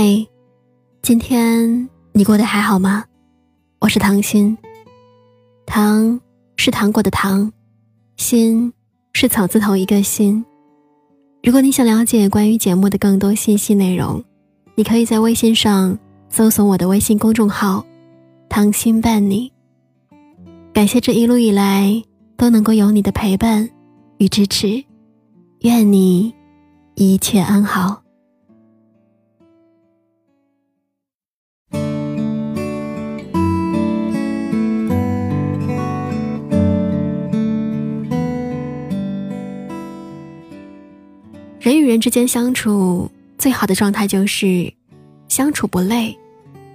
嗨，今天你过得还好吗？我是唐心。糖是糖果的糖，心是草字头一个心。如果你想了解关于节目的更多信息内容，你可以在微信上搜索我的微信公众号“糖心伴你”。感谢这一路以来都能够有你的陪伴与支持，愿你一切安好。人与人之间相处，最好的状态就是相处不累、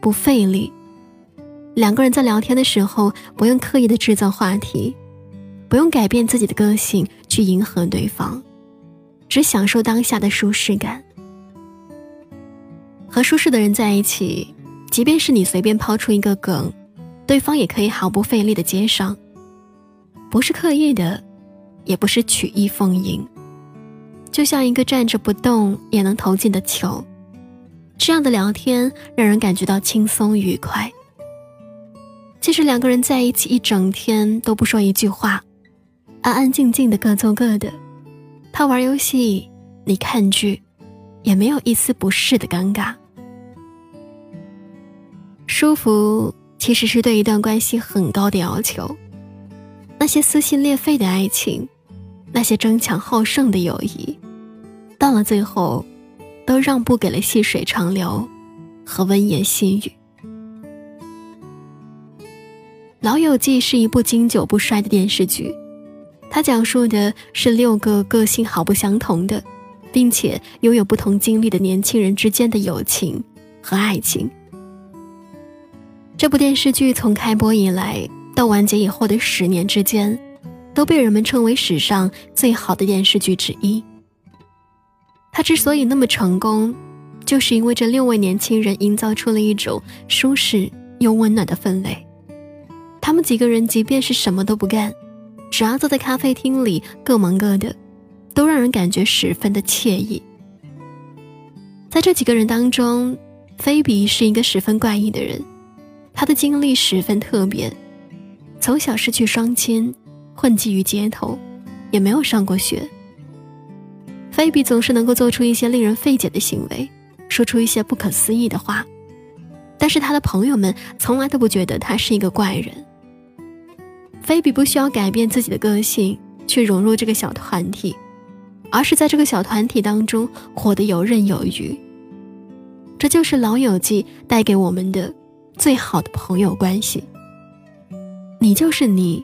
不费力。两个人在聊天的时候，不用刻意的制造话题，不用改变自己的个性去迎合对方，只享受当下的舒适感。和舒适的人在一起，即便是你随便抛出一个梗，对方也可以毫不费力的接上，不是刻意的，也不是曲意逢迎。就像一个站着不动也能投进的球，这样的聊天让人感觉到轻松愉快。即使两个人在一起一整天都不说一句话，安安静静的各做各的，他玩游戏，你看剧，也没有一丝不适的尴尬。舒服其实是对一段关系很高的要求。那些撕心裂肺的爱情。那些争强好胜的友谊，到了最后，都让步给了细水长流和温言细语。《老友记》是一部经久不衰的电视剧，它讲述的是六个个性毫不相同的，并且拥有不同经历的年轻人之间的友情和爱情。这部电视剧从开播以来到完结以后的十年之间。都被人们称为史上最好的电视剧之一。他之所以那么成功，就是因为这六位年轻人营造出了一种舒适又温暖的氛围。他们几个人即便是什么都不干，只要坐在咖啡厅里各忙各的，都让人感觉十分的惬意。在这几个人当中，菲比是一个十分怪异的人，他的经历十分特别，从小失去双亲。混迹于街头，也没有上过学。菲比总是能够做出一些令人费解的行为，说出一些不可思议的话，但是他的朋友们从来都不觉得他是一个怪人。菲比不需要改变自己的个性去融入这个小团体，而是在这个小团体当中活得游刃有余。这就是《老友记》带给我们的最好的朋友关系。你就是你。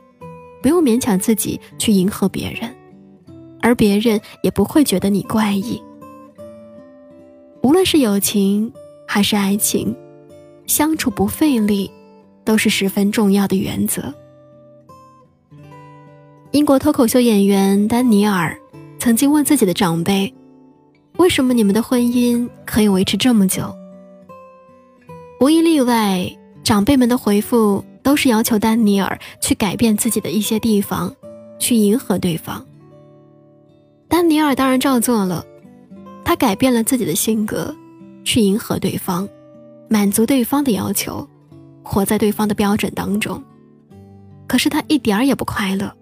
不用勉强自己去迎合别人，而别人也不会觉得你怪异。无论是友情还是爱情，相处不费力，都是十分重要的原则。英国脱口秀演员丹尼尔曾经问自己的长辈：“为什么你们的婚姻可以维持这么久？”无一例外，长辈们的回复。都是要求丹尼尔去改变自己的一些地方，去迎合对方。丹尼尔当然照做了，他改变了自己的性格，去迎合对方，满足对方的要求，活在对方的标准当中。可是他一点儿也不快乐。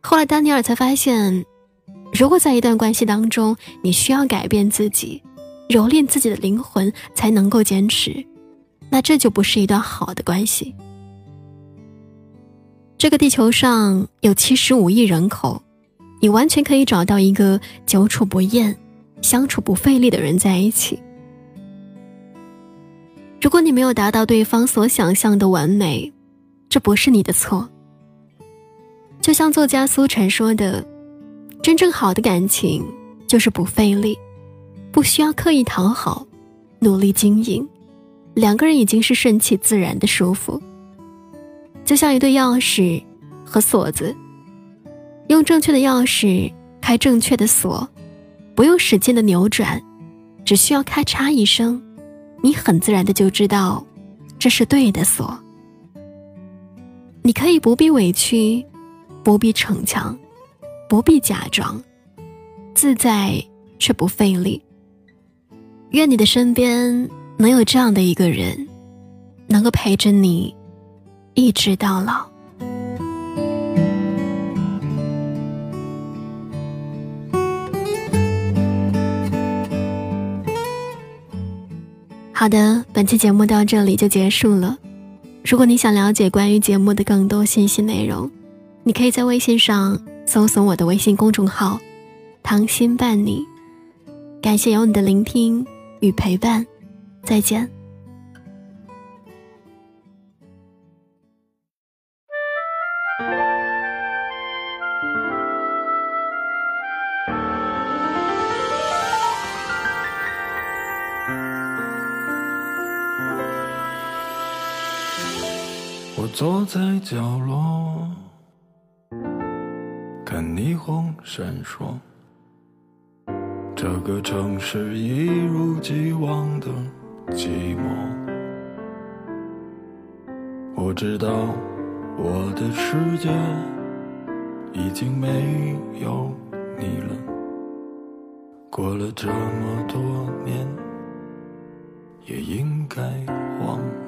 后来丹尼尔才发现，如果在一段关系当中，你需要改变自己，蹂躏自己的灵魂才能够坚持，那这就不是一段好的关系。这个地球上有七十五亿人口，你完全可以找到一个久处不厌、相处不费力的人在一起。如果你没有达到对方所想象的完美，这不是你的错。就像作家苏晨说的：“真正好的感情就是不费力，不需要刻意讨好，努力经营，两个人已经是顺其自然的舒服。”就像一对钥匙和锁子，用正确的钥匙开正确的锁，不用使劲的扭转，只需要咔嚓一声，你很自然的就知道这是对的锁。你可以不必委屈，不必逞强，不必假装，自在却不费力。愿你的身边能有这样的一个人，能够陪着你一直到老。好的，本期节目到这里就结束了。如果你想了解关于节目的更多信息内容，你可以在微信上搜索我的微信公众号“糖心伴你”。感谢有你的聆听与陪伴，再见。坐在角落，看霓虹闪烁。这个城市一如既往的寂寞。我知道我的世界已经没有你了。过了这么多年，也应该忘了